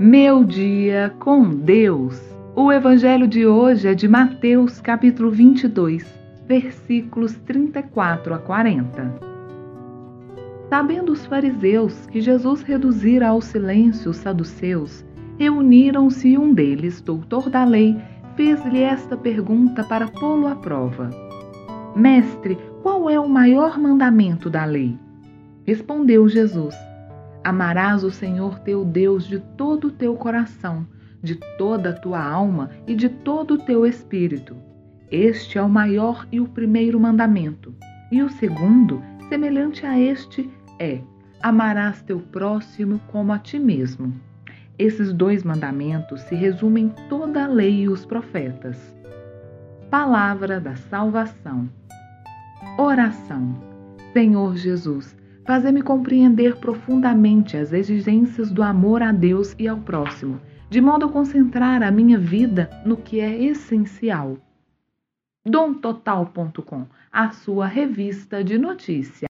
Meu dia com Deus. O evangelho de hoje é de Mateus, capítulo 22, versículos 34 a 40. Sabendo os fariseus que Jesus reduzira ao silêncio os saduceus, reuniram-se e um deles, doutor da lei, fez-lhe esta pergunta para pô-lo à prova: Mestre, qual é o maior mandamento da lei? Respondeu Jesus: Amarás o Senhor teu Deus de todo o teu coração, de toda a tua alma e de todo o teu espírito. Este é o maior e o primeiro mandamento. E o segundo, semelhante a este, é: Amarás teu próximo como a ti mesmo. Esses dois mandamentos se resumem em toda a lei e os profetas. Palavra da salvação. Oração. Senhor Jesus, Fazer-me compreender profundamente as exigências do amor a Deus e ao próximo, de modo a concentrar a minha vida no que é essencial. domtotal.com, a sua revista de notícias.